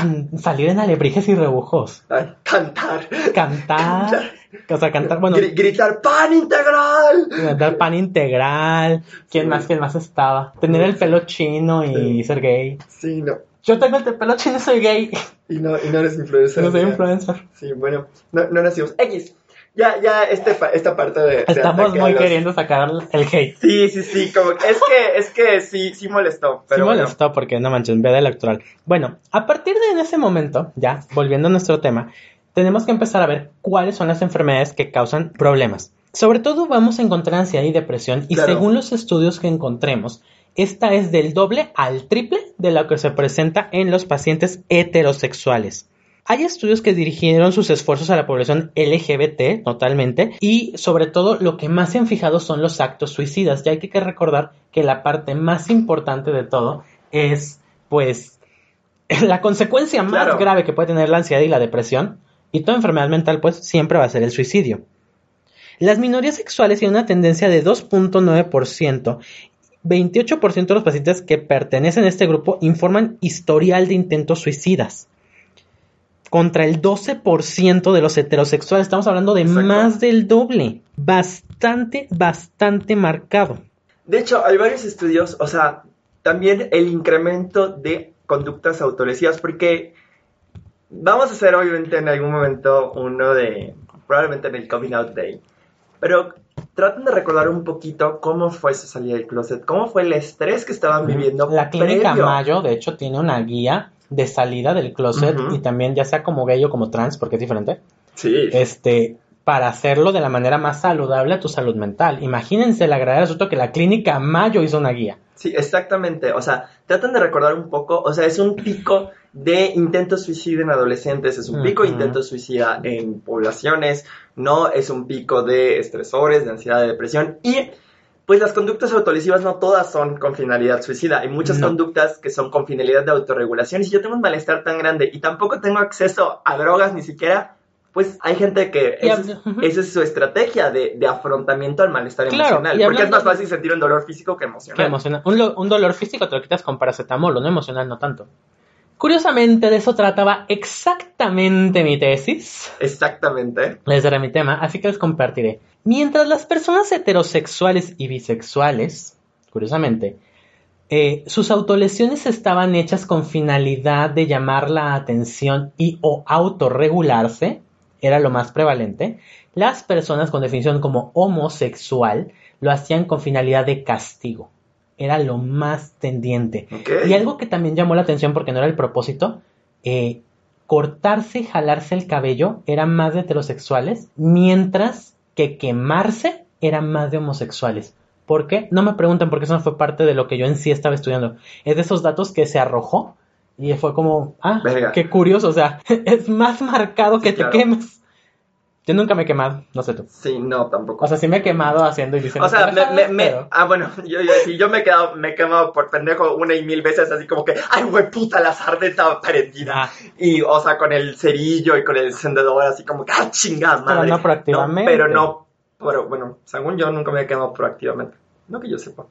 Can- salir en alebrijes y rebujos. Ay, cantar. Cantar. o sea, cantar, bueno. Gri- gritar pan integral. Dar pan integral. ¿Quién Sí. más? ¿Quién más estaba? Tener el pelo chino y Sí. ser gay. Sí, no. Yo tengo el pelo chino y soy gay. Y no, y no eres influencer. No soy influencer. Sí, bueno, no, no nacimos. X. Ya, ya, este, esta parte de. Estamos muy los- queriendo sacar el hate. Sí, sí, sí, como que- es que, es que sí, sí molestó. Pero sí bueno. molestó porque no manches, veda electoral. Bueno, a partir de en ese momento, ya volviendo a nuestro tema, tenemos que empezar a ver cuáles son las enfermedades que causan problemas. Sobre todo vamos a encontrar ansiedad y depresión y Claro. según los estudios que encontremos, esta es del doble al triple de lo que se presenta en los pacientes heterosexuales. Hay estudios que dirigieron sus esfuerzos a la población LGBT totalmente y sobre todo lo que más se han fijado son los actos suicidas. Ya hay que recordar que la parte más importante de todo es pues <laughs> la consecuencia más Claro. grave que puede tener la ansiedad y la depresión y toda enfermedad mental pues siempre va a ser el suicidio. Las minorías sexuales tienen una tendencia de 2.9%. 28% de los pacientes que pertenecen a este grupo informan historial de intentos suicidas. Contra el 12% de los heterosexuales. Estamos hablando de Exacto. más del doble. Bastante, bastante marcado. De hecho, hay varios estudios, o sea, también el incremento de conductas autolesivas, porque vamos a hacer obviamente en algún momento uno de, probablemente en el Coming Out Day, pero traten de recordar un poquito cómo fue su salida del closet, cómo fue el estrés que estaban viviendo. La clínica previo. Mayo, de hecho, tiene una guía de salida del closet y también ya sea como gay o como trans, porque es diferente. Sí, este, para hacerlo de la manera más saludable a tu salud mental. Imagínense el agradable asunto que la clínica Mayo hizo una guía. Sí, exactamente. O sea, tratan de recordar un poco, o sea, es un pico de intentos suicida en adolescentes, es un pico de intentos suicida en poblaciones, no es un pico de estresores, de ansiedad, de depresión y pues las conductas autolesivas no todas son con finalidad suicida, hay muchas No. conductas que son con finalidad de autorregulación y si yo tengo un malestar tan grande y tampoco tengo acceso a drogas ni siquiera, pues hay gente que esa es, ujú. esa es su estrategia de, de afrontamiento al malestar Claro, emocional, porque es más fácil sentir un dolor físico que Que emocional. emociona- Un, lo- un dolor físico te lo quitas con paracetamol, no emocional no tanto. Curiosamente, de eso trataba exactamente mi tesis. Exactamente. Ese era mi tema, así que les compartiré. Mientras las personas heterosexuales y bisexuales, curiosamente, eh, sus autolesiones estaban hechas con finalidad de llamar la atención y o autorregularse, era lo más prevalente, las personas con definición como homosexual lo hacían con finalidad de castigo. era lo más tendiente. Y algo que también llamó la atención porque no era el propósito, eh, cortarse y jalarse el cabello era más de heterosexuales, mientras que quemarse era más de homosexuales. ¿Por qué? No me pregunten porque eso no fue parte de lo que yo en sí estaba estudiando. Es de esos datos que se arrojó y fue como, ah, Verga. qué curioso, o sea, <laughs> es más marcado que te claro. Yo nunca me he quemado, no sé tú. Sí, no, tampoco. O sea, sí me he quemado haciendo y diciendo. O sea, me, me, me- pero- ah, bueno, <laughs> yo, yo, sí, yo me he quedado, me he quemado por pendejo una y mil veces, así como que, ay, güey, puta, la sartén estaba prendida. Ah, Y, o sea, con el cerillo y con el encendedor, así como que, ah, chingada Pero madre. no proactivamente. pero no, pero bueno, según yo nunca me he quemado proactivamente. No que yo sepa.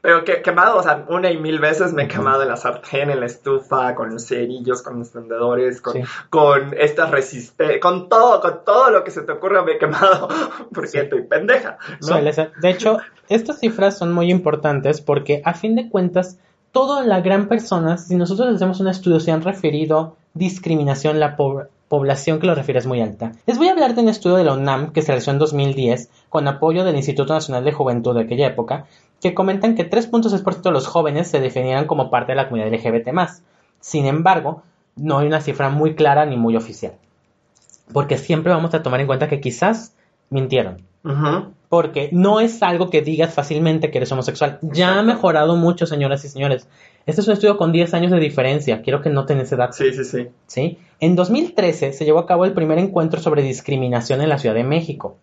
Pero que quemado, o sea, una y mil veces me he quemado en la sartén, en la estufa, con cerillos, con encendedores, con, Sí. con estas resistencias, con todo, con todo lo que se te ocurra me he quemado, <laughs> porque Sí. estoy pendeja, ¿no? Suele ser. De hecho, estas cifras son muy importantes porque a fin de cuentas, toda la gran persona, si nosotros hacemos un estudio, se han referido discriminación, la po- población que lo refiere es muy alta. Les voy a hablar de un estudio de la UNAM que se realizó en 2010 con apoyo del Instituto Nacional de Juventud de aquella época, que comentan que 3.6% de los jóvenes se definieran como parte de la comunidad LGBT+. Sin embargo, no hay una cifra muy clara ni muy oficial. Porque siempre vamos a tomar en cuenta que quizás mintieron. Porque no es algo que digas fácilmente que eres homosexual. Ya ha mejorado mucho, señoras y señores. Este es un estudio con 10 años de diferencia. Quiero que noten ese dato. Sí, sí, sí. ¿sí? En 2013 se llevó a cabo el primer encuentro sobre discriminación en la Ciudad de México.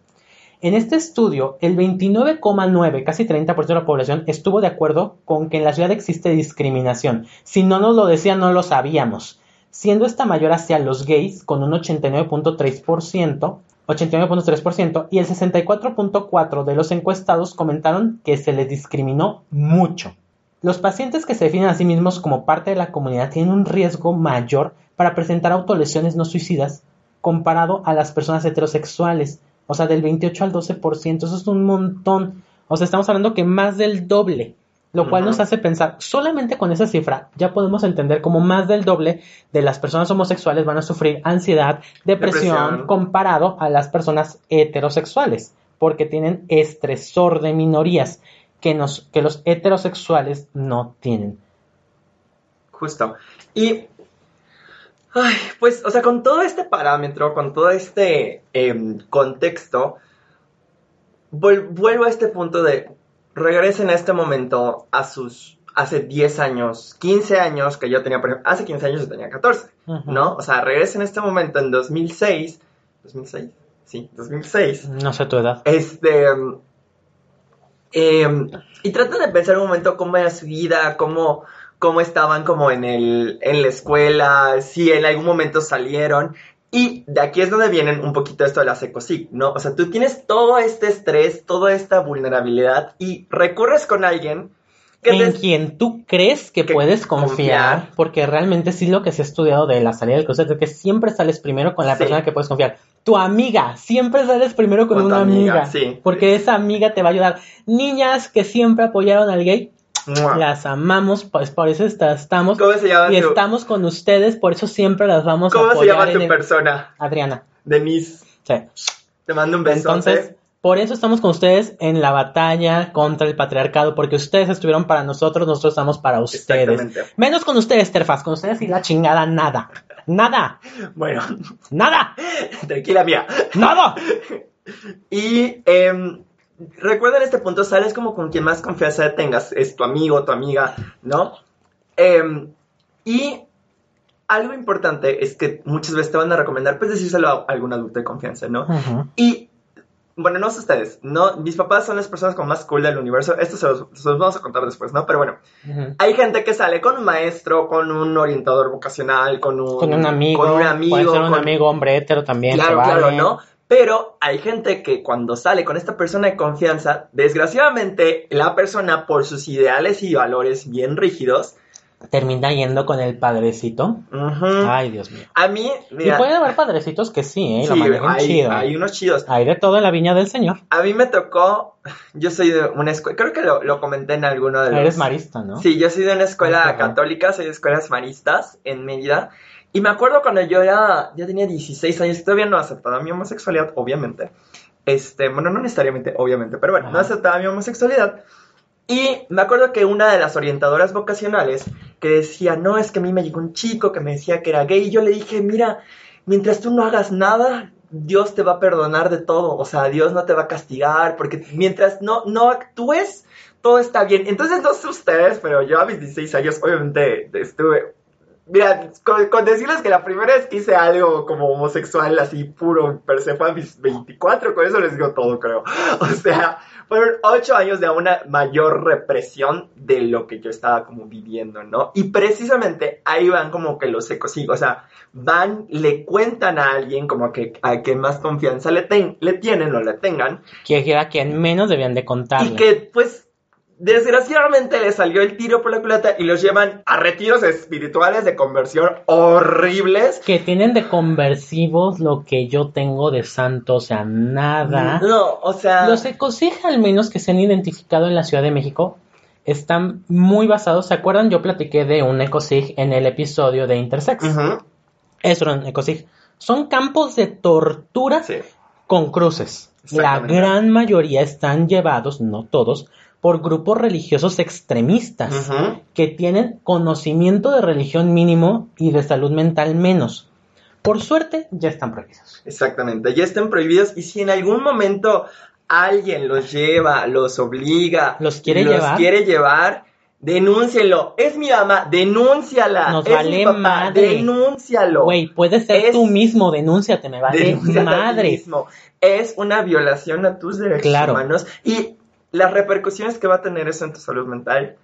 En este estudio, el 29,9, casi 30% de la población estuvo de acuerdo con que en la ciudad existe discriminación. Si no nos lo decían, no lo sabíamos. Siendo esta mayor hacia los gays con un 89.3%, 89.3% y el 64.4% de los encuestados comentaron que se les discriminó mucho. Los pacientes que se definen a sí mismos como parte de la comunidad tienen un riesgo mayor para presentar autolesiones no suicidas comparado a las personas heterosexuales. O sea, del 28 al 12%. Eso es un montón. O sea, estamos hablando que más del doble. Lo cual nos hace pensar, solamente con esa cifra ya podemos entender como más del doble de las personas homosexuales van a sufrir ansiedad, depresión, Depresión. comparado a las personas heterosexuales, porque tienen estresor de minorías que, nos, que los heterosexuales no tienen. Justo. Y, ay, pues, o sea, con todo este parámetro, con todo este em, contexto, vuelvo a este punto de, regresen a este momento a sus, hace 10 años, 15 años, que yo tenía, por ejemplo, hace 15 años yo tenía 14, Ujú. ¿no? O sea, regresen a este momento en 2006, 2006, sí, 2006, No sé tu edad. este. Em, y tratan de pensar un momento cómo era su vida, cómo, cómo estaban como en, el, en la escuela, si en algún momento salieron. Y de aquí es donde vienen un poquito esto de la secosig, ¿no? O sea, tú tienes todo este estrés, toda esta vulnerabilidad y recurres con alguien en quien tú crees que, que puedes confiar, confiar. porque realmente sí lo que se ha estudiado de la salida del closet es que siempre sales primero con la Sí. persona que puedes confiar. Tu amiga, siempre sales primero con, una amiga, amiga, sí. porque esa amiga te va a ayudar. Niñas que siempre apoyaron al gay, ¡Mua! las amamos, pues por eso está- estamos ¿Cómo se llama y tu, estás con ustedes, por eso siempre las vamos a ¿cómo se apoyar. llama tu el- persona? Adriana. Denise. Sí. Te mando un besote. Entonces, por eso estamos con ustedes en la batalla contra el patriarcado, porque ustedes estuvieron para nosotros, nosotros estamos para ustedes. Menos con ustedes, Terfaz, con ustedes y la chingada nada. Nada, Bueno, nada, <laughs> tranquila mía. nada. <laughs> Y em, recuerda en este punto, sales como con quien más confianza tengas, es tu amigo, tu amiga, ¿no? Em, y algo importante es que muchas veces te van a recomendar, pues decírselo a algún adulto de confianza, ¿no? Ujú. Y, bueno, no sé ustedes, ¿no? Mis papás son las personas con más cool del universo, esto se los, se los vamos a contar después, ¿no? Pero bueno, hay gente que sale con un maestro, con un orientador vocacional, con un, Con un amigo, con un puede amigo, ser un con- amigo hombre hetero también. Claro, vale. claro, ¿no? Pero hay gente que cuando sale con esta persona de confianza, desgraciadamente la persona por sus ideales y valores bien rígidos, Termina yendo con el padrecito. ujú, Ay, Dios mío. a mí, Y mira, puede haber padrecitos que sí, ¿eh? Lo sí, manejan hay, chido. hay unos chidos. Hay de todo en la viña del Señor. A mí me tocó, yo soy de una escuela, creo que lo, lo comenté en alguno de los... Eres marista, ¿no? Sí, yo soy de una escuela católica, soy de escuelas maristas en Mérida. Y me acuerdo cuando yo era, ya tenía 16 años, todavía no aceptaba mi homosexualidad, obviamente. Este, bueno, no necesariamente, obviamente, pero bueno, no Ajá. aceptaba mi homosexualidad. Y me acuerdo que una de las orientadoras vocacionales que decía, no, es que a mí me llegó un chico que me decía que era gay, y yo le dije, mira, mientras tú no hagas nada, Dios te va a perdonar de todo, o sea, Dios no te va a castigar, porque mientras no, no actúes, todo está bien. Entonces, no sé ustedes, pero yo a mis 16 años, obviamente, estuve Mira, con, con, decirles que la primera vez que hice algo como homosexual, así puro, per se fue a mis 24, con eso les digo todo, creo. <laughs> O sea, fueron ocho años de una mayor represión de lo que yo estaba como viviendo, ¿no? Y precisamente ahí van como que los ecosígos, o sea, van, le cuentan a alguien como que a quien más confianza le, ten, le tienen o le tengan. Que era quien menos debían de contarle. Y que, pues, Desgraciadamente le salió el tiro por la culata y los llevan a retiros espirituales de conversión horribles. Que tienen de conversivos lo que yo tengo de santo, o sea, nada. No, o sea. Los ecosig, al menos que se han identificado en la Ciudad de México, están muy basados. ¿Se acuerdan? Yo platiqué de un ecosig en el episodio de Intersex. Eso era un ecosig. Son campos de tortura Sí. con cruces. La gran mayoría están llevados, no todos, por grupos religiosos extremistas que tienen conocimiento de religión mínimo y de salud mental menos. Por suerte, ya están prohibidos. Exactamente, ya están prohibidos y si en algún momento alguien los lleva, los obliga, ¿Los quiere llevar? quiere llevar, denúncienlo. Es mi mamá, denúnciala. Nos es vale mi papá, madre. denúncialo. Güey, puedes ser Es- tú mismo, denúnciate, me vale Denúnciate a ti madre. mismo. Es una violación a tus derechos Claro. humanos y las repercusiones que va a tener eso en tu salud mental,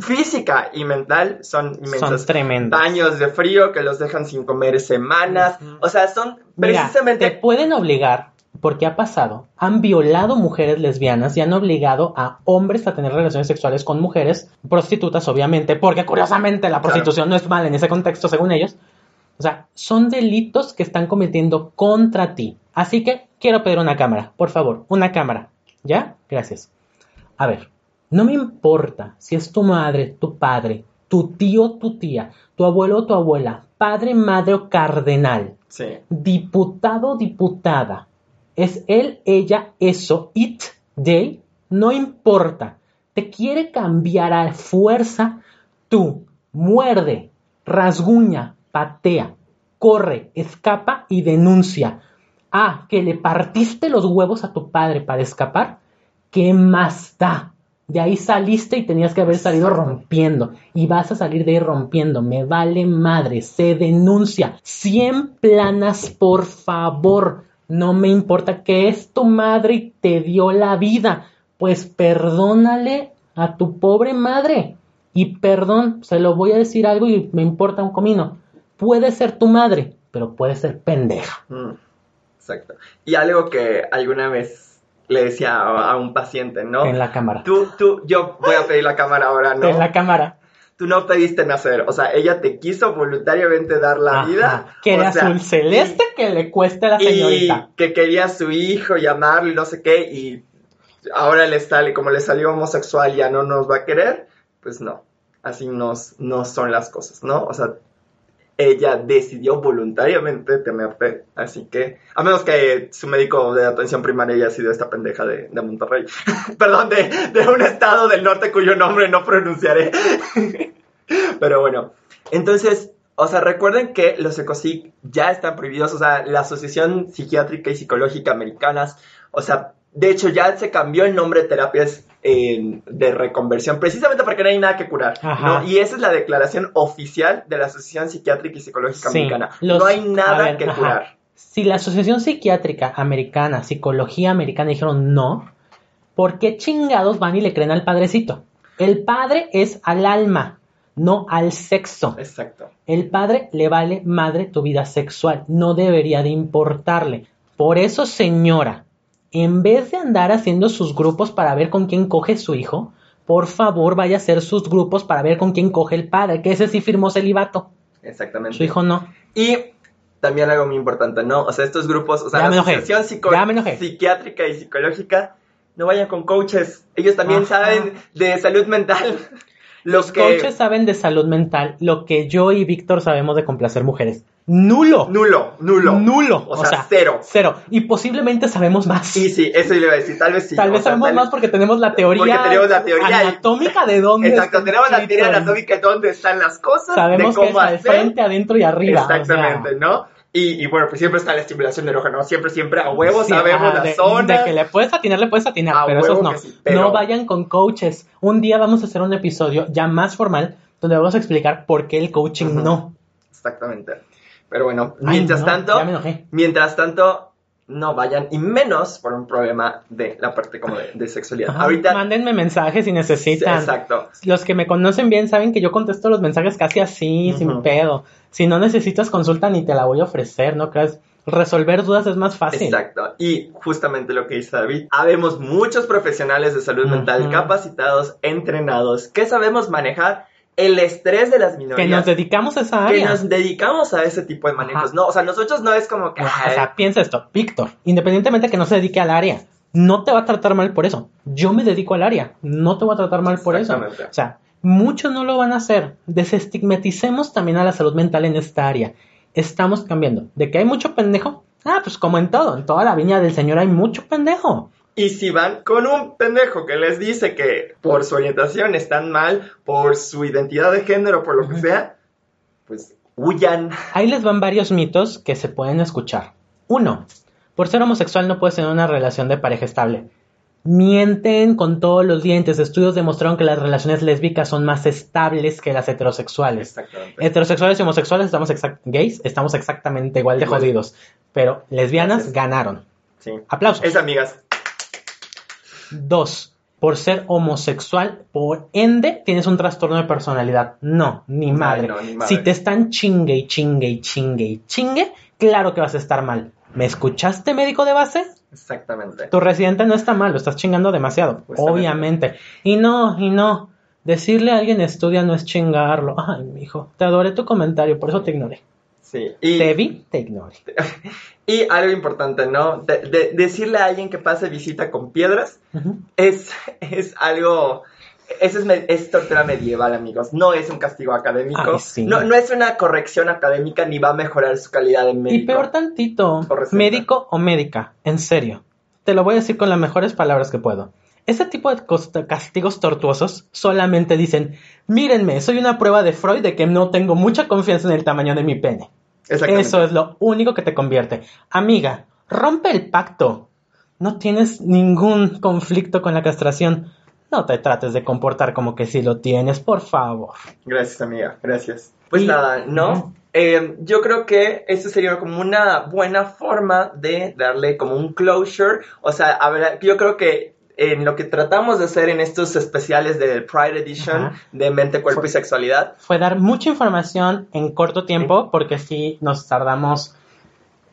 física y mental, son inmensas. Son tremendos. Baños de frío que los dejan sin comer semanas. O sea, son Mira, precisamente te pueden obligar, porque ha pasado, han violado mujeres lesbianas y han obligado a hombres a tener relaciones sexuales con mujeres prostitutas, obviamente, porque curiosamente la Claro. prostitución no es mal en ese contexto, según ellos. O sea, son delitos que están cometiendo contra ti. Así que quiero pedir una cámara, por favor, una cámara. ¿Ya? Gracias. A ver, no me importa si es tu madre, tu padre, tu tío, tu tía, tu abuelo o tu abuela, padre, madre o cardenal Sí. diputado, diputada, es él, ella, eso, it, they, no importa. Te quiere cambiar a fuerza, tú muerde, rasguña, patea, corre, escapa y denuncia. Ah, que le partiste los huevos a tu padre para escapar. ¿Qué más da? De ahí saliste y tenías que haber salido rompiendo. Y vas a salir de ahí rompiendo. Me vale madre. Se denuncia. 100 planas, por favor. No me importa que es tu madre y te dio la vida. Pues perdónale a tu pobre madre. Y perdón, se lo voy a decir algo y me importa un comino. Puede ser tu madre, pero puede ser pendeja. Mm, Exacto. Y algo que alguna vez le decía a, a un paciente, ¿no? En la cámara. Tú, tú, yo voy a pedir la cámara ahora, ¿no? En la cámara. Tú no pediste nacer, o sea, ella te quiso voluntariamente dar la Ajá. vida. Que sea, azul celeste que le cueste a la señorita. y que quería a su hijo llamarlo y no sé qué, y ahora le sale, como le salió homosexual, ya no nos va a querer, pues no, así nos, no son las cosas, ¿no? O sea, ella decidió voluntariamente tenerte, así que, a menos que su médico de atención primaria haya sido esta pendeja de, Monterrey, <laughs> perdón, de, de un estado del norte cuyo nombre no pronunciaré. <laughs> Pero bueno, entonces, o sea, recuerden que los ecosic ya están prohibidos, o sea, la Asociación Psiquiátrica y Psicológica Americanas, o sea, de hecho ya se cambió el nombre de terapias eh, de reconversión, precisamente porque no hay nada que curar. ¿no? Y esa es la declaración oficial de la Asociación Psiquiátrica y Psicológica Sí, Americana. los- no hay nada ver, que ajá. curar. Si la Asociación Psiquiátrica Americana, Psicología Americana dijeron no, ¿por qué chingados van y le creen al padrecito? El padre es al alma, no al sexo. Exacto. El padre le vale madre tu vida sexual, no debería de importarle. Por eso, señora, en vez de andar haciendo sus grupos para ver con quién coge su hijo, por favor vaya a hacer sus grupos para ver con quién coge el padre, que ese sí firmó celibato, Exactamente. su hijo no. Y también algo muy importante, ¿no? O sea, estos grupos, o sea, Ya la. Asociación. Psiquiátrica y Psicológica, no vayan con coaches. Ellos también Ajá. saben de salud mental. <laughs> Los Los que... coaches saben de salud mental lo que yo y Víctor sabemos de complacer mujeres. Nulo. Nulo, nulo. Nulo. O, sea, cero. Cero. Y posiblemente sabemos más. Sí, sí, eso le iba a decir. Tal vez sí. Tal vez sabemos tal- más porque tenemos la teoría, Porque tenemos la teoría. anatómica de dónde. Exacto, tenemos la teoría anatómica de dónde están las cosas, Sabemos de que es hacer. frente, adentro y arriba. o sea, Exactamente, ¿no? Y, y bueno, pues siempre está la estimulación erógena, ¿no? Siempre, siempre a huevo Sí, sabemos la de, zona. de que le puedes atinar, le puedes atinar, A pero esos no. que sí, pero- No vayan con coaches. Un día vamos a hacer un episodio ya más formal donde vamos a explicar por qué el coaching no. Exactamente. Pero bueno, Ay, mientras no, tanto, mientras tanto, no vayan, y menos por un problema de la parte como de, de sexualidad. Ajá, Ahorita, Mándenme mensajes si necesitan. exacto. Los que me conocen bien saben que yo contesto los mensajes casi así, sin pedo. Si no necesitas consulta ni te la voy a ofrecer, ¿no crees? Resolver dudas es más fácil. Exacto. Y justamente lo que dice David, habemos muchos profesionales de salud mental Ujú. capacitados, entrenados, que sabemos manejar el estrés de las Que minorías. nos dedicamos a esa que área. nos dedicamos a ese tipo de manejos. Ajá. No, o sea, nosotros no es como que. O sea, piensa esto, Víctor, independientemente que no se dedique al área, no te va a tratar mal por eso. Yo me dedico al área, no te voy a tratar mal por eso. O sea, muchos no lo van a hacer. Desestigmaticemos también a la salud mental en esta área. Estamos cambiando. De que hay mucho pendejo. Ah, pues como en todo, en toda la viña del Señor hay mucho pendejo. Y si van con un pendejo que les dice que por su orientación están mal, por su identidad de género, por lo que sea, pues huyan. Ahí les van varios mitos que se pueden escuchar. Uno, por ser homosexual no puedes tener una relación de pareja estable. Mienten con todos los dientes. Estudios demostraron que las relaciones lésbicas son más estables que las heterosexuales. Exactamente. Heterosexuales y homosexuales estamos gays, estamos exactamente igual de Igual. jodidos. Pero lesbianas Gracias. ganaron. Sí. Aplausos. Es amigas. Dos, por ser homosexual, por ende, tienes un trastorno de personalidad. No, ni madre. no, ni madre. Si te están chingue y chingue y chingue y chingue, claro que vas a estar mal. ¿Me escuchaste, médico de base? Exactamente. Tu residente no está mal, lo estás chingando demasiado. Obviamente. Y no, y no. Decirle a alguien estudia no es chingarlo. Ay, mijo, te adoré tu comentario, por eso te ignoré. Sí. Y, Te vi, te ignoré. <laughs> y algo importante, ¿no? De- de- decirle a alguien que pase visita con piedras es, es algo. Eso es, es tortura medieval, amigos. No es un castigo académico. Ay, sí. no, no es una corrección académica ni va a mejorar su calidad de médico. Y peor tantito, médico o médica, en serio. Te lo voy a decir con las mejores palabras que puedo. Ese tipo de castigos tortuosos solamente dicen, mírenme, soy una prueba de Freud de que no tengo mucha confianza en el tamaño de mi pene. Eso es lo único que te convierte. Amiga, rompe el pacto. No tienes ningún conflicto con la castración. No te trates de comportar como que sí lo tienes, por favor. Gracias, amiga. Gracias. Pues Y- nada, ¿no? Eh, yo creo que eso sería como una buena forma de darle como un closure. O sea, a ver, yo creo que en lo que tratamos de hacer en estos especiales del Pride Edition Ajá. de mente, cuerpo Fue- y sexualidad, fue dar mucha información en corto tiempo, porque sí nos tardamos,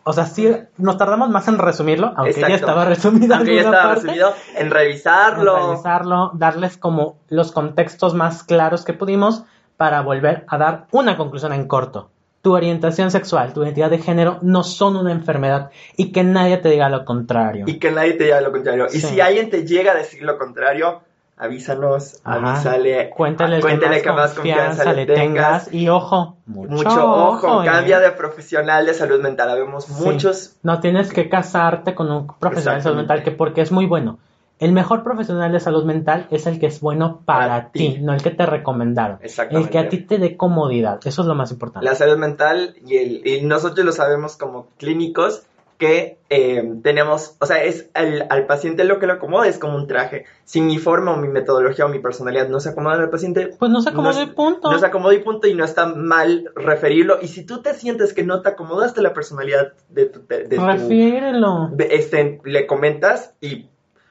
o sea, sí nos tardamos más en resumirlo, aunque ya estaba resumido. aunque ya estaba parte, resumido, en en revisarlo. revisarlo, darles como los contextos más claros que pudimos para volver a dar una conclusión en corto. Tu orientación sexual, tu identidad de género no son una enfermedad y que nadie te diga lo contrario. y que nadie te diga lo contrario. Y si alguien te llega a decir lo contrario, avísanos, Ajá. avísale, Cuéntale, cuéntale que más confianza le tengas y ojo, mucho, Mucho ojo, ¿eh? cambia de profesional de salud mental. Habemos Sí. muchos. No tienes que casarte con un profesional de salud mental que porque es muy bueno. El mejor profesional de salud mental es el que es bueno para, Para ti, ti. no el que te recomendaron. Exactamente. El que a ti te dé comodidad. Eso es lo más importante. La salud mental y, el, y nosotros lo sabemos como clínicos que eh, tenemos, o sea, es al, al paciente lo que lo acomoda, es como un traje. Si mi forma o mi metodología o mi personalidad no se acomoda al paciente, Pues no se acomodó No y punto. no se acomoda y punto y no está mal referirlo. Y si tú te sientes que no te acomodaste la personalidad de tu... de- de tu- Refiérelo. de- este, le comentas y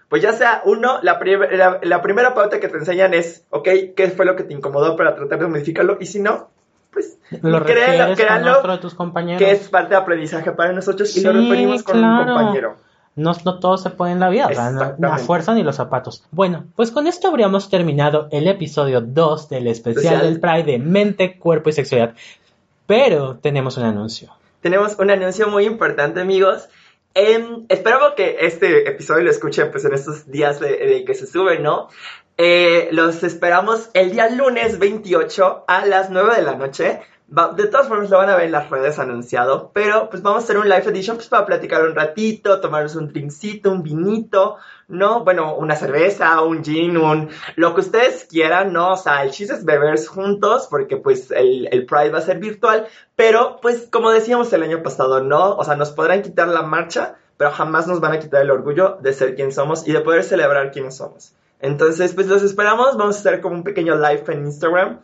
pues ya sea uno, la, la, la primera pauta que te enseñan es, ok, ¿qué fue lo que te incomodó para tratar de modificarlo? Y si no, pues Lo créanlo, créanlo, otro de tus compañeros. que es parte de aprendizaje para nosotros y lo Sí, referimos con un claro. compañero. No, no todo se puede en la vida, no- Exactamente. a fuerza ni los zapatos. Bueno, pues con esto habríamos terminado el episodio 2 del especial Especial. del Pride de mente, cuerpo y sexualidad. Pero tenemos un anuncio. Tenemos un anuncio muy importante, amigos. Em, espero que este episodio lo escuchen pues en estos días de, de que se sube, ¿no? Eh, los esperamos el día lunes 28 a las 9 de la noche De todas formas lo van a ver en las redes anunciado, pero pues vamos a hacer un live edition pues para platicar un ratito, tomarnos un drinkcito, un vinito, ¿no? Bueno, una cerveza, un gin, un... lo que ustedes quieran, ¿no? O sea, el chiste es beber juntos porque pues el, el Pride va a ser virtual, pero pues como decíamos el año pasado, ¿no? O sea, nos podrán quitar la marcha, pero jamás nos van a quitar el orgullo de ser quien somos y de poder celebrar quiénes somos. Entonces, pues los esperamos, vamos a hacer como un pequeño live en Instagram.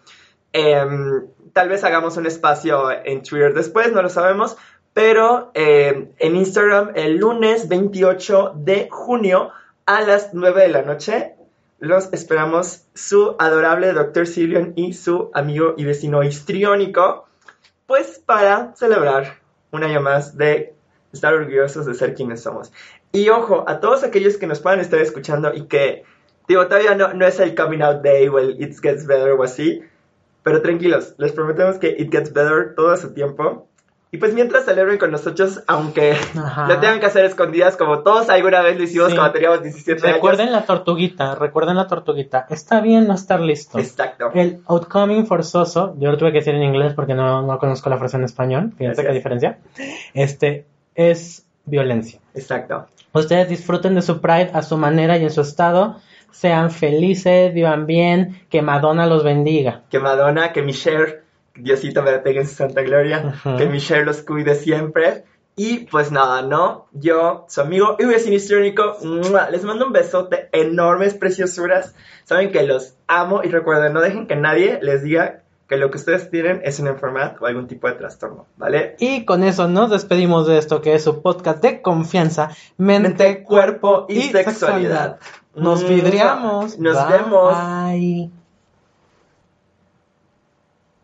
Em, tal vez hagamos un espacio en Twitter después, no lo sabemos. Pero em, en Instagram el lunes 28 de junio a las 9 de la noche los esperamos su adorable Dr. Silion y su amigo y vecino histriónico, pues para celebrar un año más de estar orgullosos de ser quienes somos. Y ojo, a todos aquellos que nos puedan estar escuchando y que, digo, todavía no, no es el coming out day o it gets better o así, pero tranquilos, les prometemos que it gets better todo su tiempo. Y pues mientras celebren con nosotros, aunque Ajá. lo tengan que hacer escondidas, como todos alguna vez lo hicimos Sí. cuando teníamos 17 Recuerden años. la tortuguita, recuerden la tortuguita. Está bien no estar listo. Exacto. El outcoming forzoso, yo lo tuve que decir en inglés porque no, no conozco la frase en español, fíjense Gracias. qué diferencia. Este es violencia. Exacto. Ustedes disfruten de su Pride a su manera y en su estado. Sean felices, vivan bien, que Madonna los bendiga. Que Madonna, que Michelle, Diosito me tenga en su santa gloria, que Michelle los cuide siempre. Y pues nada, ¿no? Yo, su amigo y vecino histriónico, ¡mua! les mando un besote, enormes preciosuras. Saben que los amo y recuerden, no dejen que nadie les diga que lo que ustedes tienen es una enfermedad o algún tipo de trastorno, ¿vale? Y con eso nos despedimos de esto que es su podcast de confianza, mente, Mente, cuerpo y sexualidad. Nos ¡Mua! vidriamos. Nos Bye. vemos. Bye.